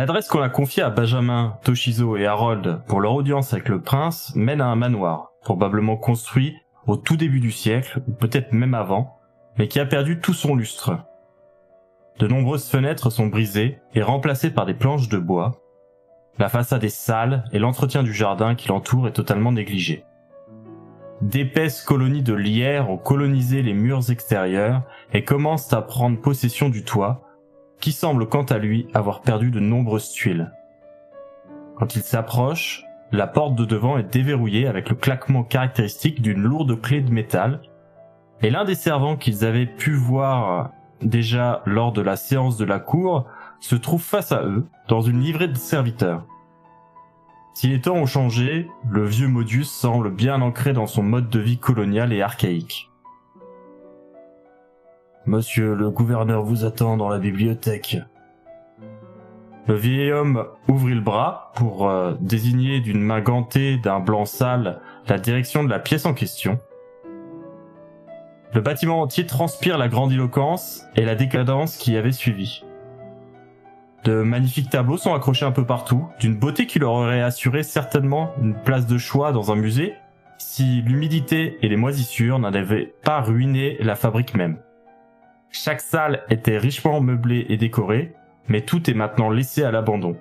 L'adresse qu'on a confiée à Benjamin, Toshizo et Harold pour leur audience avec le prince mène à un manoir, probablement construit au tout début du siècle, ou peut-être même avant, mais qui a perdu tout son lustre. De nombreuses fenêtres sont brisées et remplacées par des planches de bois. La façade est sale et l'entretien du jardin qui l'entoure est totalement négligé. D'épaisses colonies de lierre ont colonisé les murs extérieurs et commencent à prendre possession du toit, qui semble quant à lui avoir perdu de nombreuses tuiles. Quand il s'approche, la porte de devant est déverrouillée avec le claquement caractéristique d'une lourde clé de métal, et l'un des servants qu'ils avaient pu voir déjà lors de la séance de la cour se trouve face à eux, dans une livrée de serviteurs. Si les temps ont changé, le vieux Modius semble bien ancré dans son mode de vie colonial et archaïque. Monsieur le gouverneur vous attend dans la bibliothèque. Le vieil homme ouvrit le bras pour euh, désigner d'une main gantée d'un blanc sale la direction de la pièce en question. Le bâtiment entier transpire la grandiloquence et la décadence qui avait suivi. De magnifiques tableaux sont accrochés un peu partout, d'une beauté qui leur aurait assuré certainement une place de choix dans un musée, si l'humidité et les moisissures n'avaient pas ruiné la fabrique même. Chaque salle était richement meublée et décorée, mais tout est maintenant laissé à l'abandon.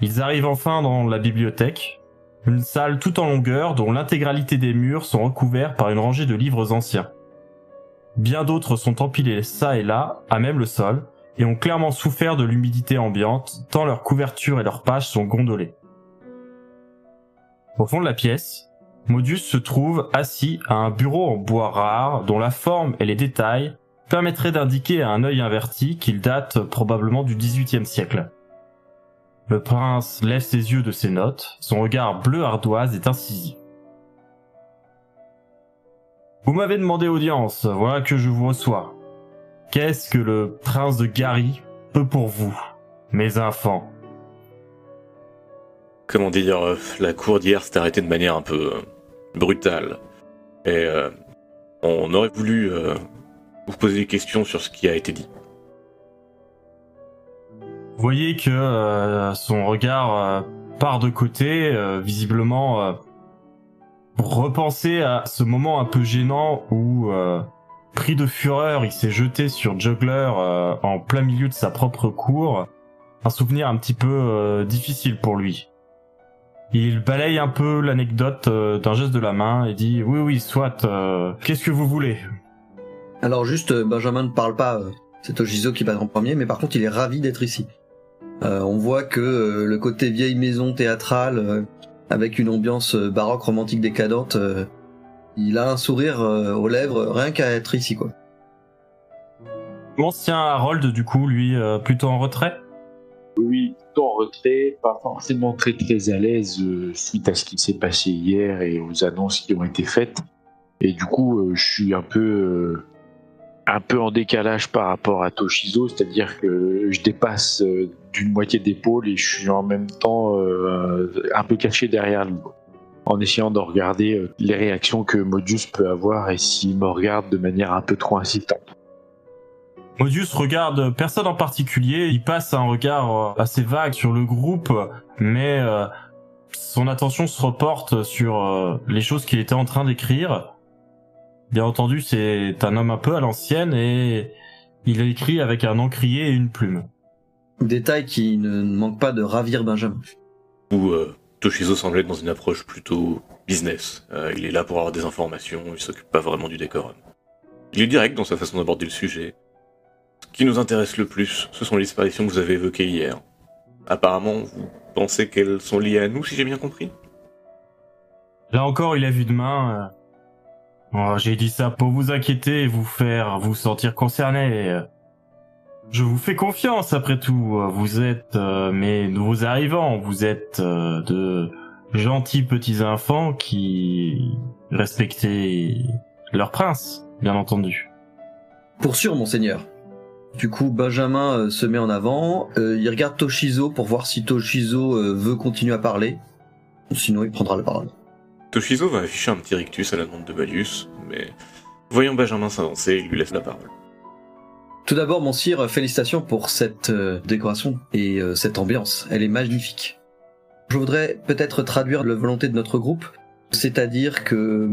Ils arrivent enfin dans la bibliothèque, une salle tout en longueur dont l'intégralité des murs sont recouverts par une rangée de livres anciens. Bien d'autres sont empilés ça et là, à même le sol, et ont clairement souffert de l'humidité ambiante, tant leurs couvertures et leurs pages sont gondolées. Au fond de la pièce, Modius se trouve assis à un bureau en bois rare dont la forme et les détails permettraient d'indiquer à un œil inverti qu'il date probablement du XVIIIe siècle. Le prince lève ses yeux de ses notes, son regard bleu ardoise est incisif. Vous m'avez demandé audience, voilà que je vous reçois. Qu'est-ce que le prince de Gary peut pour vous, mes enfants? Comment dire, euh, la cour d'hier s'est arrêtée de manière un peu euh, brutale. Et euh, on aurait voulu euh, vous poser des questions sur ce qui a été dit. Vous voyez que euh, son regard part de côté, visiblement repenser à ce moment un peu gênant où, pris de fureur, il s'est jeté sur Juggler en plein milieu de sa propre cour. Un souvenir un petit peu difficile pour lui. Il balaye un peu l'anecdote euh, d'un geste de la main et dit oui oui soit euh, qu'est-ce que vous voulez? Alors juste euh, Benjamin ne parle pas, c'est Ojizo qui parle en premier, mais par contre il est ravi d'être ici. on voit que le côté vieille maison théâtrale avec une ambiance baroque romantique décadente, il a un sourire aux lèvres rien qu'à être ici quoi. L'ancien Harold du coup lui plutôt en retrait? Oui, en retrait, pas forcément très très à l'aise euh, suite à ce qui s'est passé hier et aux annonces qui ont été faites. Et du coup, euh, je suis un peu, euh, un peu en décalage par rapport à Toshizo, c'est-à-dire que je dépasse d'une moitié d'épaule et je suis en même temps un peu caché derrière lui, en essayant de regarder les réactions que Modius peut avoir et s'il me regarde de manière un peu trop incitante. Modius regarde personne en particulier, il passe un regard euh, assez vague sur le groupe, mais euh, son attention se reporte sur euh, les choses qu'il était en train d'écrire. Bien entendu, c'est un homme un peu à l'ancienne et il écrit avec un encrier et une plume. Détail qui ne manque pas de ravir Benjamin. Ou Toshizo semble être dans une approche plutôt business. il est là pour avoir des informations, il s'occupe pas vraiment du décorum. Il est direct dans sa façon d'aborder le sujet. Ce qui nous intéresse le plus, ce sont les disparitions que vous avez évoquées hier. Apparemment, vous pensez qu'elles sont liées à nous, si j'ai bien compris Là encore, il a vu de main. euh. Oh, J'ai dit ça pour vous inquiéter et vous faire vous sentir concerné. euh. Je vous fais confiance après tout. Vous êtes euh, mes nouveaux arrivants. Vous êtes euh, de gentils petits enfants qui respectaient leur prince, bien entendu. Pour sûr, monseigneur. Du coup, Benjamin euh, se met en avant. euh, il regarde Toshizo pour voir si Toshizo euh, veut continuer à parler. Sinon, il prendra la parole. Toshizo va afficher un petit rictus à la demande de Valius, mais voyant Benjamin s'avancer, il lui laisse la parole. Tout d'abord, mon sire, félicitations pour cette décoration et cette ambiance. Elle est magnifique. Je voudrais peut-être traduire la volonté de notre groupe, c'est-à-dire que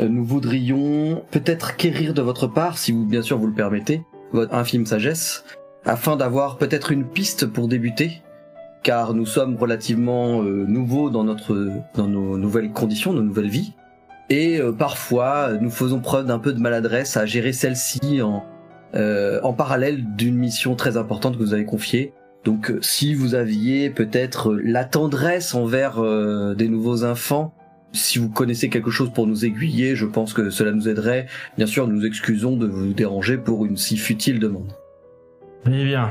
nous voudrions peut-être quérir de votre part, si vous bien sûr vous le permettez, votre infime sagesse, afin d'avoir peut-être une piste pour débuter, car nous sommes relativement euh, nouveaux dans notre dans nos nouvelles conditions, nos nouvelles vies, et euh, parfois nous faisons preuve d'un peu de maladresse à gérer celle-ci en euh, en parallèle d'une mission très importante que vous avez confiée. Donc euh, si vous aviez peut-être la tendresse envers des nouveaux enfants, si vous connaissez quelque chose pour nous aiguiller, je pense que cela nous aiderait. Bien sûr, nous excusons de vous déranger pour une si futile demande. Eh bien,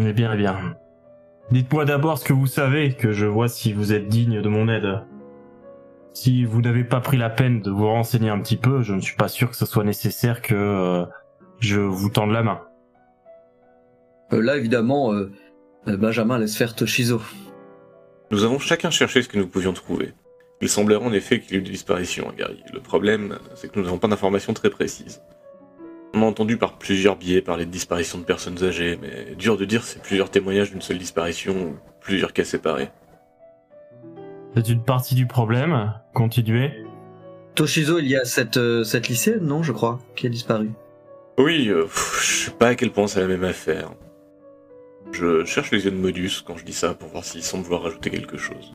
eh bien, eh bien. Dites-moi d'abord ce que vous savez, que je vois si vous êtes digne de mon aide. Si vous n'avez pas pris la peine de vous renseigner un petit peu, je ne suis pas sûr que ce soit nécessaire que euh, je vous tende la main. Euh, là, évidemment, euh, euh, Benjamin laisse faire Toshizo. Nous avons chacun cherché ce que nous pouvions trouver. Il semblerait en effet qu'il y ait eu des disparitions à Gary. Le problème, c'est que nous n'avons pas d'informations très précises. On a entendu par plusieurs biais parler de disparitions de personnes âgées, mais dur de dire si c'est plusieurs témoignages d'une seule disparition ou plusieurs cas séparés. C'est une partie du problème. Continuez. Toshizo, il y a cette, euh, cette lycéenne, non, je crois, qui a disparu. Oui, euh, pff, je sais pas à quel point c'est la même affaire. Je cherche les yeux de Modus quand je dis ça pour voir s'il semble vouloir rajouter quelque chose.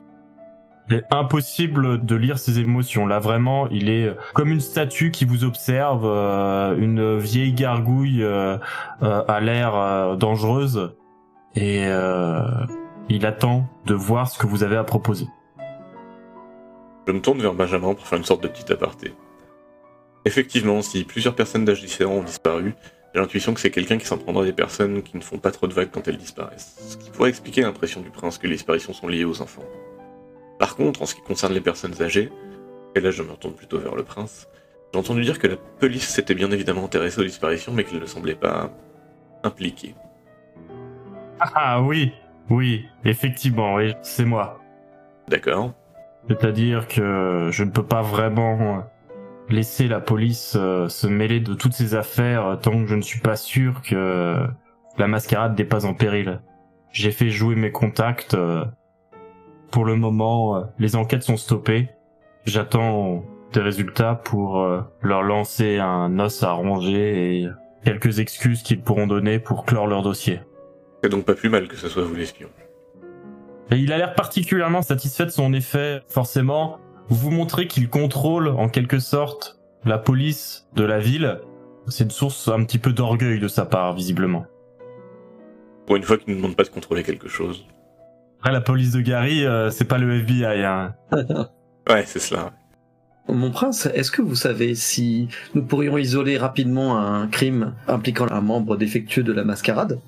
Il est impossible de lire ses émotions. Là, vraiment, il est comme une statue qui vous observe, euh, une vieille gargouille euh, euh, à l'air euh, dangereuse, et euh, il attend de voir ce que vous avez à proposer. Je me tourne vers Benjamin pour faire une sorte de petit aparté. Effectivement, si plusieurs personnes d'âge différents ont disparu, j'ai l'intuition que c'est quelqu'un qui s'en prendra des personnes qui ne font pas trop de vagues quand elles disparaissent. Ce qui pourrait expliquer l'impression du prince que les disparitions sont liées aux enfants. Par contre, en ce qui concerne les personnes âgées, et là je me retourne plutôt vers le prince, j'ai entendu dire que la police s'était bien évidemment intéressée aux disparitions, mais qu'elle ne semblait pas impliquée. Ah oui, oui, effectivement, oui, c'est moi. D'accord C'est-à-dire que je ne peux pas vraiment laisser la police euh, se mêler de toutes ces affaires euh, tant que je ne suis pas sûr que la mascarade n'est pas en péril. J'ai fait jouer mes contacts. Pour le moment, euh, les enquêtes sont stoppées. J'attends des résultats pour euh, leur lancer un os à ronger et quelques excuses qu'ils pourront donner pour clore leur dossier. C'est donc pas plus mal que ce soit vous l'espion. Et il a l'air particulièrement satisfait de son effet. Forcément, vous montrez qu'il contrôle en quelque sorte la police de la ville. C'est une source un petit peu d'orgueil de sa part, visiblement. Pour une fois qu'il ne demande pas de contrôler quelque chose. Après, la police de Gary, euh, c'est pas le FBI. Hein. Ouais, c'est cela. Mon prince, est-ce que vous savez si nous pourrions isoler rapidement un crime impliquant un membre défectueux de la mascarade?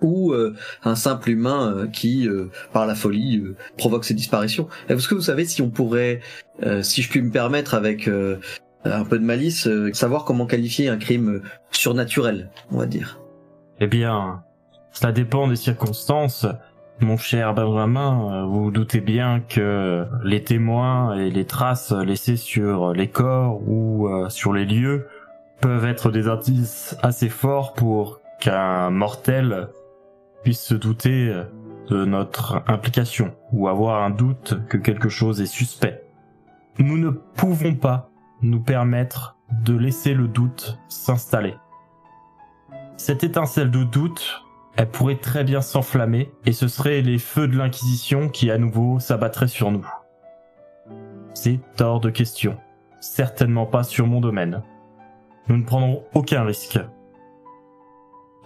Ou euh, un simple humain euh, qui, euh, par la folie, euh, provoque ces disparitions? Est-ce que vous savez si on pourrait, euh, si je puis me permettre avec euh, un peu de malice, euh, savoir comment qualifier un crime surnaturel, on va dire? Eh bien, cela dépend des circonstances. Mon cher Benjamin, euh, vous doutez bien que les témoins et les traces laissées sur les corps ou euh, sur les lieux peuvent être des indices assez forts pour qu'un mortel puisse se douter de notre implication ou avoir un doute que quelque chose est suspect. Nous ne pouvons pas nous permettre de laisser le doute s'installer. Cette étincelle de doute, elle pourrait très bien s'enflammer et ce seraient les feux de l'Inquisition qui à nouveau s'abattraient sur nous. C'est hors de question. Certainement pas sur mon domaine. Nous ne prendrons aucun risque.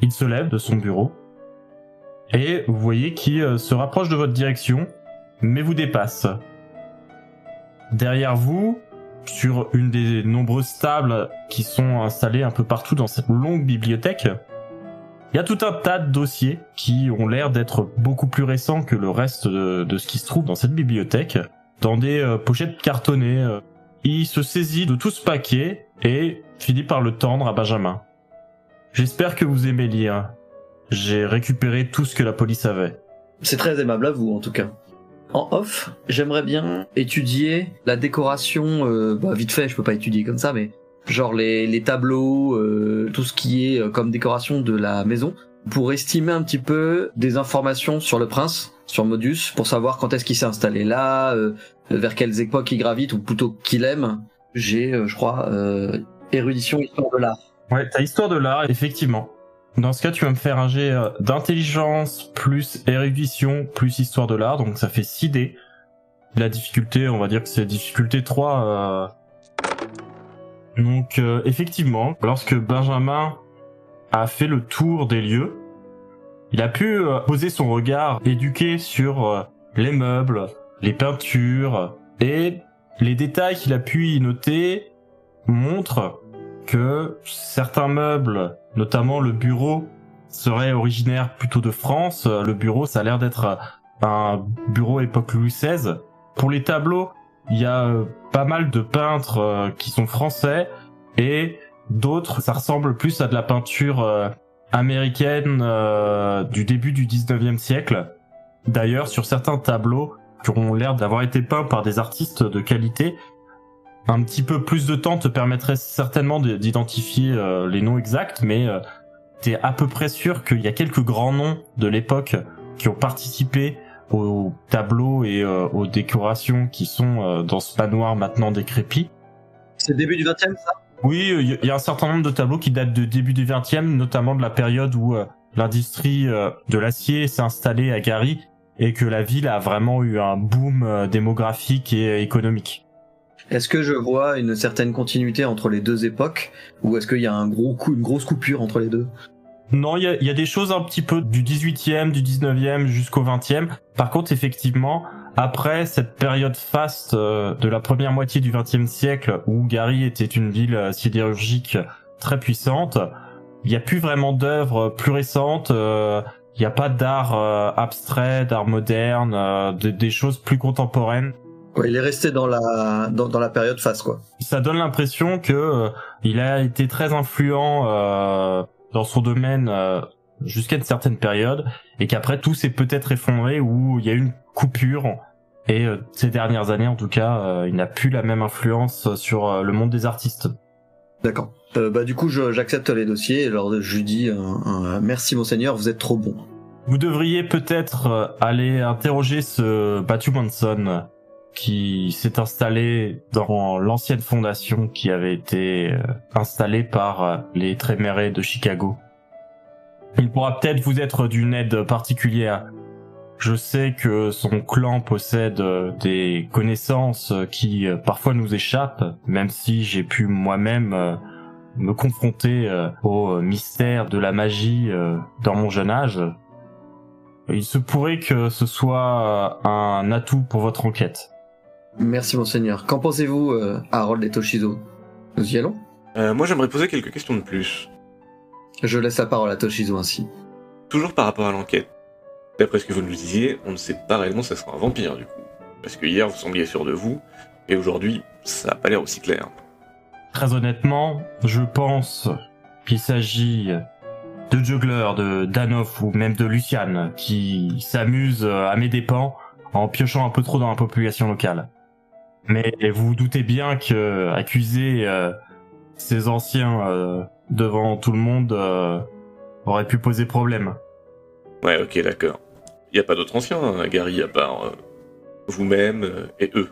Il se lève de son bureau et vous voyez qu'il euh, se rapproche de votre direction, mais vous dépasse. Derrière vous, sur une des nombreuses tables qui sont installées un peu partout dans cette longue bibliothèque, il y a tout un tas de dossiers qui ont l'air d'être beaucoup plus récents que le reste de, ce qui se trouve dans cette bibliothèque, dans des euh, pochettes cartonnées. euh. Il se saisit de tout ce paquet et finit par le tendre à Benjamin. J'espère que vous aimez lire. J'ai récupéré tout ce que la police avait. C'est très aimable à vous, en tout cas. En off, j'aimerais bien étudier la décoration, euh, bah, vite fait, je peux pas étudier comme ça, mais genre les, les tableaux, euh, tout ce qui est euh, comme décoration de la maison, pour estimer un petit peu des informations sur le prince, sur Modus, pour savoir quand est-ce qu'il s'est installé là, euh, vers quelles époques il gravite, ou plutôt qu'il aime. J'ai, euh, je crois, euh, érudition histoire de l'art. Ouais, t'as histoire de l'art, effectivement. Dans ce cas, tu vas me faire un jet euh, d'intelligence plus érudition plus histoire de l'art, donc ça fait 6 dés. La difficulté, on va dire que c'est difficulté 3. Donc euh, effectivement, lorsque Benjamin a fait le tour des lieux, il a pu euh, poser son regard éduqué sur euh, les meubles, les peintures et les détails qu'il a pu noter montrent que certains meubles, notamment le bureau, seraient originaires plutôt de France. Le bureau, ça a l'air d'être un bureau époque Louis XVI. Pour les tableaux, il y a euh, pas mal de peintres euh, qui sont français et d'autres, ça ressemble plus à de la peinture euh, américaine du début du 19e siècle. D'ailleurs, sur certains tableaux qui ont l'air d'avoir été peints par des artistes de qualité, un petit peu plus de temps te permettrait certainement de- d'identifier les noms exacts, mais t'es à peu près sûr qu'il y a quelques grands noms de l'époque qui ont participé aux tableaux et euh, aux décorations qui sont euh, dans ce manoir maintenant décrépit. C'est le début du 20 e ça? Oui, il y, y a un certain nombre de tableaux qui datent de début du 20e, notamment de la période où euh, l'industrie euh, de l'acier s'est installée à Gary et que la ville a vraiment eu un boom euh, démographique et économique. Est-ce que je vois une certaine continuité entre les deux époques ou est-ce qu'il y a un gros coup, une grosse coupure entre les deux? Non, il y a, y a des choses un petit peu du 18e, du 19e jusqu'au 20e. Par contre, effectivement, après cette période faste euh, de la première moitié du 20e siècle où Gary était une ville euh, sidérurgique très puissante, il n'y a plus vraiment d'œuvres plus récentes. euh, il n'y a pas d'art euh, abstrait, d'art moderne, euh, de- des choses plus contemporaines. Ouais, il est resté dans la dans, dans la période face quoi. ça donne l'impression que euh, il a été très influent euh, dans son domaine euh, jusqu'à une certaine période et qu'après tout s'est peut-être effondré ou il y a eu une coupure et euh, ces dernières années en tout cas euh, il n'a plus la même influence sur euh, le monde des artistes. D'accord. Bah du coup j'accepte les dossiers et alors je lui dis merci monseigneur vous êtes trop bon. Vous devriez peut-être aller interroger ce Battu Manson qui s'est installé dans l'ancienne fondation qui avait été euh, installée par euh, les Trémérés de Chicago. Il pourra peut-être vous être d'une aide particulière. Je sais que son clan possède euh, des connaissances qui parfois nous échappent, même si j'ai pu moi-même me confronter au mystère de la magie dans mon jeune âge. Il se pourrait que ce soit un atout pour votre enquête. Merci monseigneur. Qu'en pensez-vous euh, Harold et Toshizo? Nous y allons? Euh, moi, j'aimerais poser quelques questions de plus. Je laisse la parole à Toshizo ainsi. Toujours par rapport à l'enquête. D'après ce que vous nous disiez, on ne sait pas réellement si ça sera un vampire, du coup. Parce que hier, vous sembliez sûr de vous, et aujourd'hui, ça a pas l'air aussi clair. Très honnêtement, je pense qu'il s'agit de Juggler, de Danoff ou même de Luciane qui s'amusent à mes dépens en piochant un peu trop dans la population locale. Mais vous vous doutez bien que accuser euh, ces anciens euh, devant tout le monde euh, aurait pu poser problème. Ouais, ok, d'accord. Y a pas d'autres anciens, hein, Gary, à part euh, vous-même euh, et eux.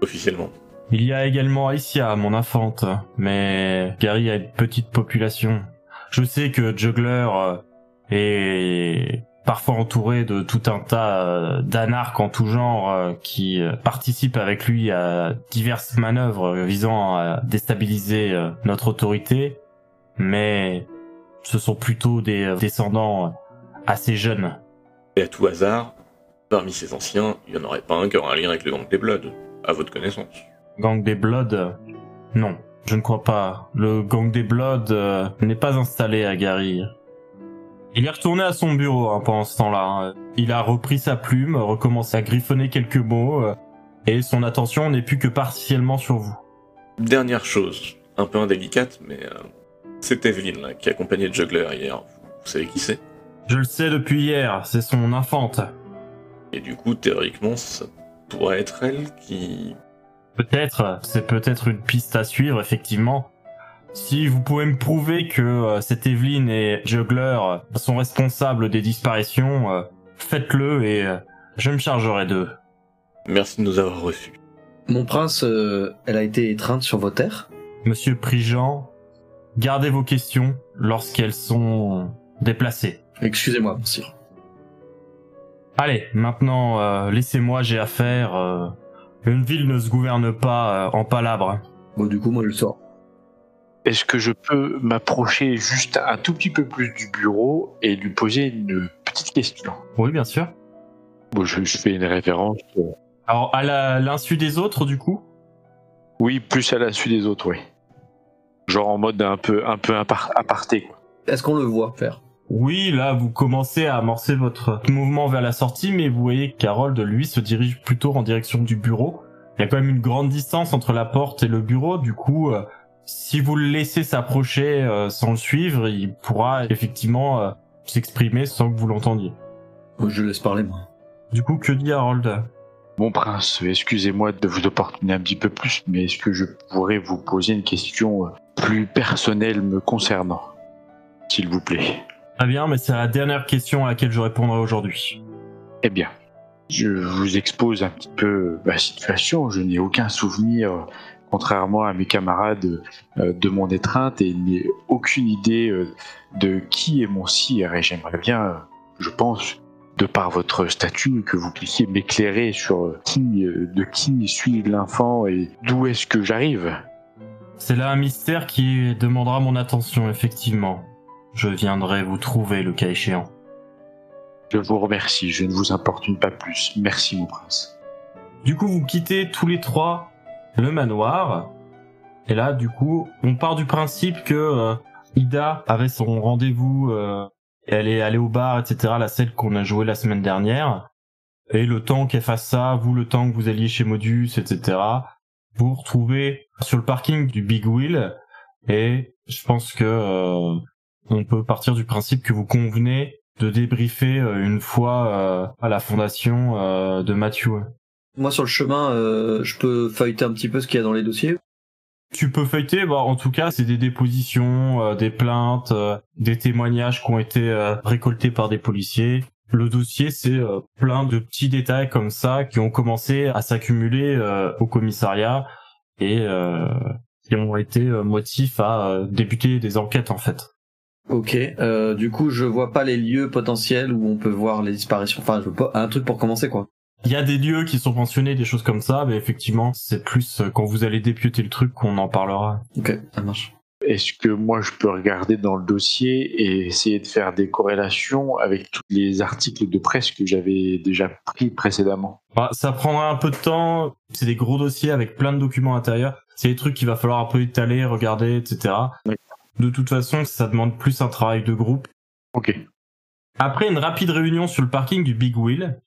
Officiellement. Il y a également Alicia, mon infante, mais Gary a une petite population. Je sais que Juggler euh, est parfois entouré de tout un tas euh, d'anarques en tout genre euh, qui euh, participent avec lui à diverses manœuvres visant à déstabiliser notre autorité, mais ce sont plutôt des descendants assez jeunes. Et à tout hasard, parmi ces anciens, il n'y en aurait pas un qui aurait un lien avec le gang des Bloods, à votre connaissance. Gang des Bloods, non, je ne crois pas. Le gang des Bloods n'est pas installé à Gary. Il est retourné à son bureau hein, pendant ce temps-là. hein. Il a repris sa plume, recommencé à griffonner quelques mots, euh, et son attention n'est plus que partiellement sur vous. Dernière chose, un peu indélicate, mais euh, c'est Evelyn là, qui accompagnait le juggler hier. Vous, vous savez qui c'est? Je le sais depuis hier, c'est son infante. Et du coup, théoriquement, ça pourrait être elle qui... Peut-être, c'est peut-être une piste à suivre, effectivement. Si vous pouvez me prouver que euh, cette Evelyn et Juggler sont responsables des disparitions, euh, faites-le et euh, je me chargerai d'eux. Merci de nous avoir reçus. Mon prince, euh, elle a été étreinte sur vos terres? Monsieur Prigent, gardez vos questions lorsqu'elles sont déplacées. Excusez-moi, monsieur. Allez, maintenant, euh, laissez-moi, j'ai affaire. euh, une ville ne se gouverne pas euh, en palabres. Bon, du coup, moi, je le sors. Est-ce que je peux m'approcher juste un tout petit peu plus du bureau et lui poser une petite question? Oui, bien sûr. Bon, je, je fais une référence. euh, Alors, à la- l'insu des autres, du coup? Oui, plus à l'insu des autres, oui. Genre en mode un peu, un peu apar- aparté. Quoi. Est-ce qu'on le voit faire? Oui, là, vous commencez à amorcer votre mouvement vers la sortie, mais vous voyez qu'Harold, lui, se dirige plutôt en direction du bureau. Il y a quand même une grande distance entre la porte et le bureau, du coup, euh, si vous le laissez s'approcher euh, sans le suivre, il pourra effectivement euh, s'exprimer sans que vous l'entendiez. Moi, Je laisse parler, moi. Du coup, que dit Harold? Mon prince, excusez-moi de vous opportuner un petit peu plus, mais est-ce que je pourrais vous poser une question euh, plus personnelle me concernant S'il vous plaît? Très bien, mais c'est la dernière question à laquelle je répondrai aujourd'hui. Eh bien, je vous expose un petit peu ma situation. Je n'ai aucun souvenir, contrairement à mes camarades, euh, de mon étreinte et n'ai aucune idée euh, de qui est mon sire. Et j'aimerais bien, euh, je pense, de par votre statut, que vous puissiez m'éclairer sur qui, de qui suis l'enfant et d'où est-ce que j'arrive. C'est là un mystère qui demandera mon attention, effectivement. Je viendrai vous trouver le cas échéant. Je vous remercie, je ne vous importune pas plus. Merci, mon prince. Du coup, vous quittez tous les trois le manoir. Et là, du coup, on part du principe que euh, Ida avait son rendez-vous, euh, elle est allée au bar, etc., la scène qu'on a jouée la semaine dernière. Et le temps qu'elle fasse ça, vous, le temps que vous alliez chez Modus, etc., vous retrouvez sur le parking du Big Wheel. Et je pense que euh, on peut partir du principe que vous convenez de débriefer une fois à la fondation de Matthew. Moi, sur le chemin, euh, je peux feuilleter un petit peu ce qu'il y a dans les dossiers. Tu peux feuilleter, bah, en tout cas, c'est des dépositions, euh, des plaintes, euh, des témoignages qui ont été euh, récoltés par des policiers. Le dossier, c'est euh, plein de petits détails comme ça qui ont commencé à s'accumuler euh, au commissariat et euh, qui ont été euh, motifs à euh, débuter des enquêtes en fait. Ok. Euh, du coup, je vois pas les lieux potentiels où on peut voir les disparitions. Enfin, je veux pas un truc pour commencer, quoi. Il y a des lieux qui sont mentionnés, des choses comme ça, mais effectivement, c'est plus euh, quand vous allez dépioter le truc qu'on en parlera. Ok, ça marche. Est-ce que moi je peux regarder dans le dossier et essayer de faire des corrélations avec tous les articles de presse que j'avais déjà pris précédemment? Bah, ça prendra un peu de temps. C'est des gros dossiers avec plein de documents intérieurs. C'est des trucs qu'il va falloir un peu étaler, regarder, etc. Oui. De toute façon, ça demande plus un travail de groupe. Ok. Après une rapide réunion sur le parking du Big Wheel,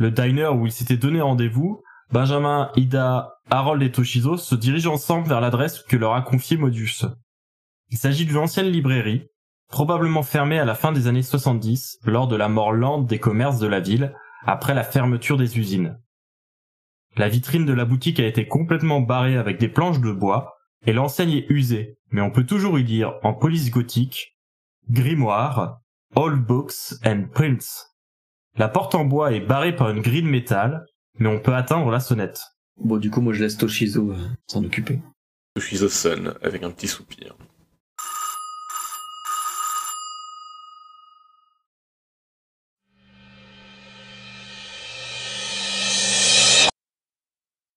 le diner où ils s'étaient donné rendez-vous, Benjamin, Ida, Harold et Toshizo se dirigent ensemble vers l'adresse que leur a confiée Modus. Il s'agit d'une ancienne librairie, probablement fermée à la fin des années 70 lors de la mort lente des commerces de la ville après la fermeture des usines. La vitrine de la boutique a été complètement barrée avec des planches de bois et l'enseigne est usée, mais on peut toujours y lire en police gothique Grimoire, All Books and Prints. La porte en bois est barrée par une grille de métal, mais on peut atteindre la sonnette. Bon, du coup, moi, je laisse Toshizo euh, s'en occuper. Toshizo sonne avec un petit soupir.